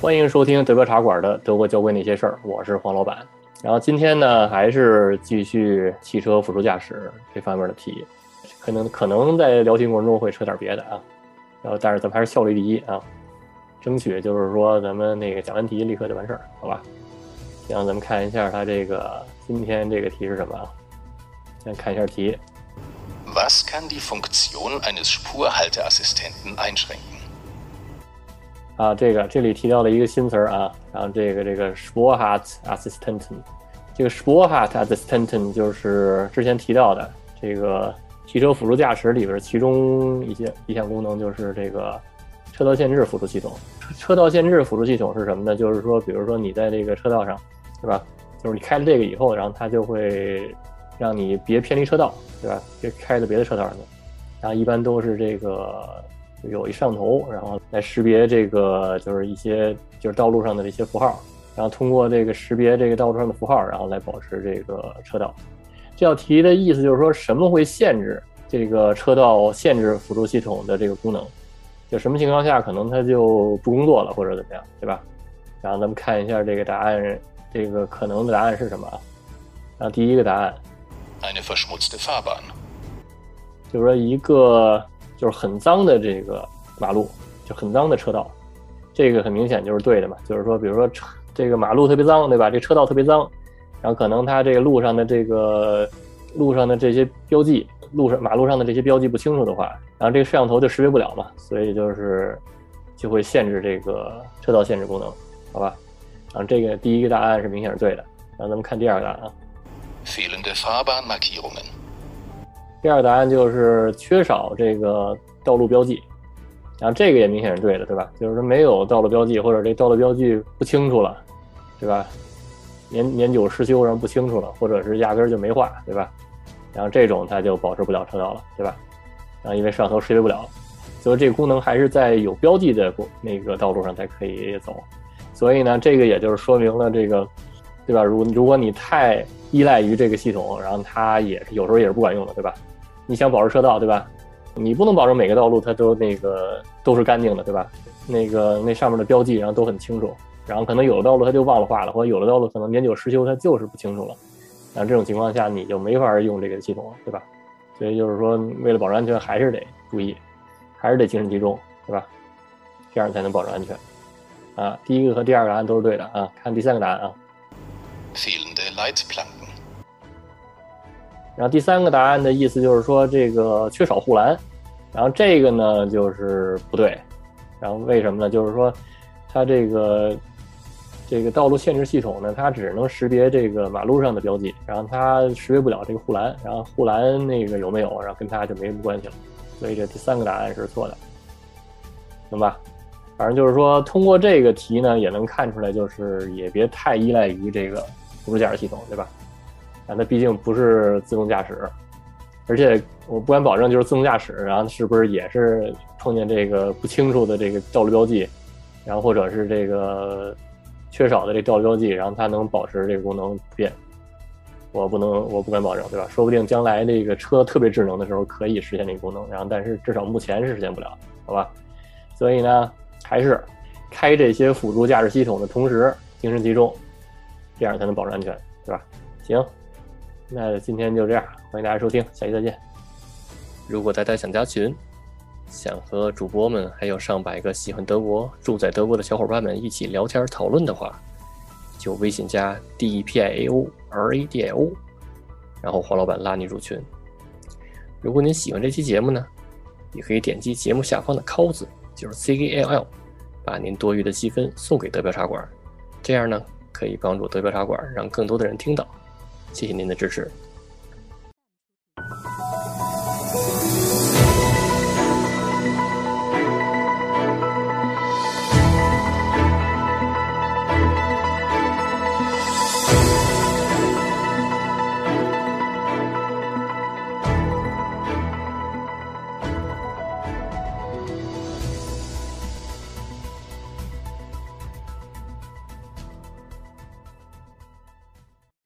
欢迎收听德国茶馆的德国交规那些事儿，我是黄老板。然后今天呢，还是继续汽车辅助驾驶这方面的题，可能可能在聊天过程中会扯点别的啊。然后，但是咱们还是效率第一啊，争取就是说咱们那个讲完题立刻就完事儿，好吧？行，咱们看一下它这个今天这个题是什么啊？先看一下题。Was kann die Funktion eines Spurhalteassistenten einschränken? 啊，这个这里提到了一个新词儿啊，然后这个这个 Spurhalt assistant，这个 Spurhalt assistant 就是之前提到的这个汽车辅助驾驶里边其中一些一项功能，就是这个车道限制辅助系统。车道限制辅助系统是什么呢？就是说，比如说你在这个车道上，对吧？就是你开了这个以后，然后它就会让你别偏离车道，对吧？别开到别的车道上去。然后一般都是这个有一摄像头，然后来识别这个就是一些就是道路上的这些符号，然后通过这个识别这个道路上的符号，然后来保持这个车道。这道题的意思就是说什么会限制这个车道限制辅助系统的这个功能？就什么情况下可能它就不工作了，或者怎么样，对吧？然后咱们看一下这个答案，这个可能的答案是什么啊？然后第一个答案.就是说一个就是很脏的这个马路，就很脏的车道，这个很明显就是对的嘛。就是说，比如说车这个马路特别脏，对吧？这车道特别脏，然后可能它这个路上的这个路上的这些标记，路上马路上的这些标记不清楚的话，然后这个摄像头就识别不了嘛，所以就是就会限制这个车道限制功能，好吧？然后这个第一个答案是明显是对的，然后咱们看第二个答案啊。Fehlende Fahrbahnmarkierungen. 第二答案就是缺少这个道路标记，然后这个也明显是对的，对吧？就是说没有道路标记，或者这道路标记不清楚了，对吧？年年久失修，然后不清楚了，或者是压根儿就没画，对吧？然后这种它就保持不了车道了，对吧？然后因为摄像头识别不了，所以这个功能还是在有标记的那个道路上才可以走。所以呢，这个也就是说明了这个，对吧？如如果你太依赖于这个系统，然后它也是有时候也是不管用的，对吧？你想保持车道，对吧？你不能保证每个道路它都那个都是干净的，对吧？那个那上面的标记然后都很清楚，然后可能有的道路它就忘了画了，或者有的道路可能年久失修，它就是不清楚了。然后这种情况下你就没法用这个系统了，对吧？所以就是说，为了保证安全，还是得注意，还是得精神集中，对吧？这样才能保证安全。啊，第一个和第二个答案都是对的啊。看第三个答案啊，Fehlende Leitplanken. 然后第三个答案的意思就是说这个缺少护栏，然后这个呢就是不对，然后为什么呢？就是说它这个这个道路限制系统呢，它只能识别这个马路上的标记，然后它识别不了这个护栏，然后护栏那个有没有，然后跟它就没什么关系了，所以这第三个答案是错的，行吧？反正就是说，通过这个题呢，也能看出来，就是也别太依赖于这个辅助驾驶系统，对吧？啊，它毕竟不是自动驾驶，而且我不敢保证就是自动驾驶，然后是不是也是碰见这个不清楚的这个道路标记，然后或者是这个缺少的这道路标记，然后它能保持这个功能不变，我不能，我不敢保证，对吧？说不定将来这个车特别智能的时候可以实现这个功能，然后但是至少目前是实现不了，好吧？所以呢，还是开这些辅助驾驶系统的同时，精神集中，这样才能保证安全，对吧？行。那今天就这样，欢迎大家收听，下期再见。如果大家想加群，想和主播们还有上百个喜欢德国、住在德国的小伙伴们一起聊天讨论的话，就微信加 d e p i a o r a d i o，然后黄老板拉你入群。如果您喜欢这期节目呢，也可以点击节目下方的 c 字，就是 C K L L，把您多余的积分送给德标茶馆，这样呢可以帮助德标茶馆让更多的人听到。谢谢您的支持。